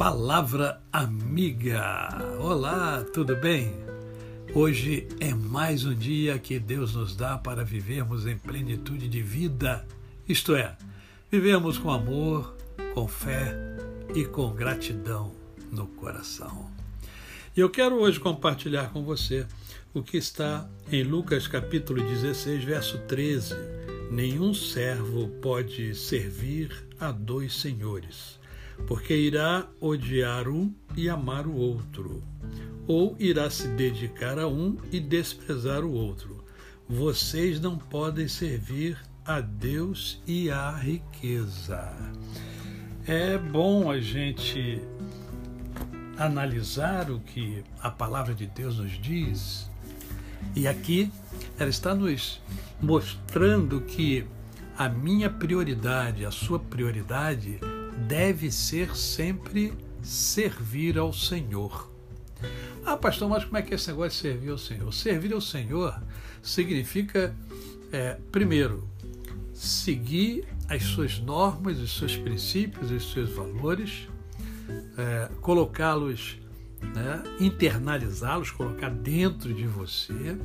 Palavra Amiga. Olá, tudo bem? Hoje é mais um dia que Deus nos dá para vivermos em plenitude de vida, isto é, vivemos com amor, com fé e com gratidão no coração. E eu quero hoje compartilhar com você o que está em Lucas capítulo 16, verso 13. Nenhum servo pode servir a dois senhores porque irá odiar um e amar o outro, ou irá se dedicar a um e desprezar o outro. Vocês não podem servir a Deus e à riqueza. É bom a gente analisar o que a palavra de Deus nos diz. E aqui ela está nos mostrando que a minha prioridade, a sua prioridade deve ser sempre servir ao Senhor. Ah, pastor, mas como é que é esse negócio de servir ao Senhor? Servir ao Senhor significa, é, primeiro, seguir as suas normas, os seus princípios, os seus valores, é, colocá-los, né, internalizá-los, colocar dentro de você,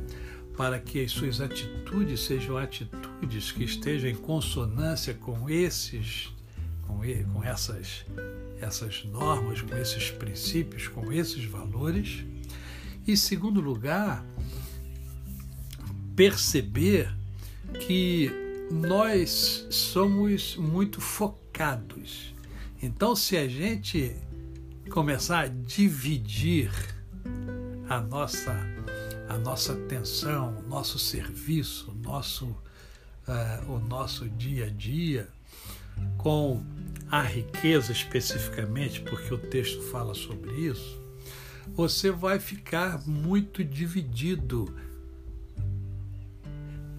para que as suas atitudes sejam atitudes que estejam em consonância com esses com, com essas, essas normas, com esses princípios, com esses valores. E, segundo lugar, perceber que nós somos muito focados. Então, se a gente começar a dividir a nossa, a nossa atenção, o nosso serviço, o nosso, uh, o nosso dia a dia, com a riqueza especificamente, porque o texto fala sobre isso, você vai ficar muito dividido.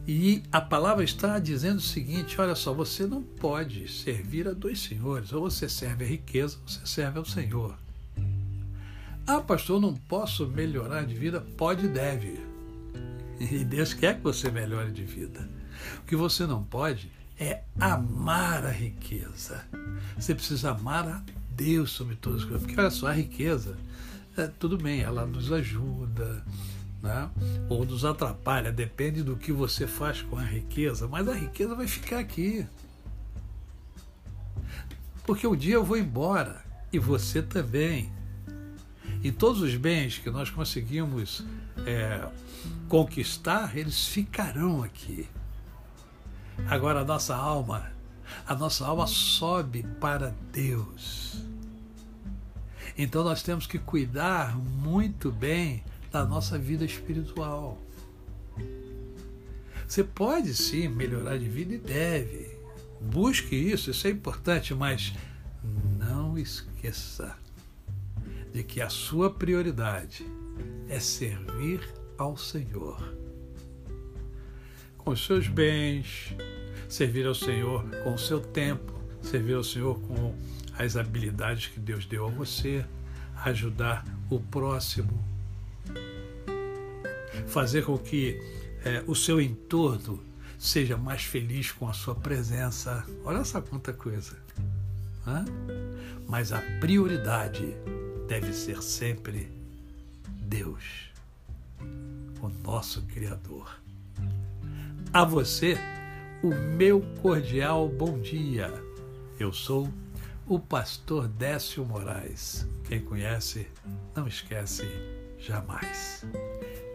E a palavra está dizendo o seguinte: olha só, você não pode servir a dois senhores, ou você serve a riqueza, ou você serve ao Senhor. Ah, pastor, não posso melhorar de vida? Pode e deve. E Deus quer que você melhore de vida. O que você não pode é amar a riqueza. Você precisa amar a Deus sobre todas as coisas. Porque olha só, a riqueza, é, tudo bem, ela nos ajuda, né? ou nos atrapalha, depende do que você faz com a riqueza, mas a riqueza vai ficar aqui. Porque um dia eu vou embora e você também. E todos os bens que nós conseguimos é, conquistar, eles ficarão aqui. Agora a nossa alma, a nossa alma sobe para Deus. Então nós temos que cuidar muito bem da nossa vida espiritual. Você pode sim melhorar de vida e deve. Busque isso, isso é importante, mas não esqueça de que a sua prioridade é servir ao Senhor com os seus bens, servir ao Senhor com o seu tempo, servir ao Senhor com as habilidades que Deus deu a você, ajudar o próximo, fazer com que é, o seu entorno seja mais feliz com a sua presença. Olha só quanta coisa. Hã? Mas a prioridade deve ser sempre Deus, o nosso Criador. A você, o meu cordial bom dia. Eu sou o pastor Décio Moraes. Quem conhece, não esquece jamais.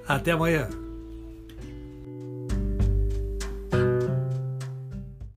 Até amanhã.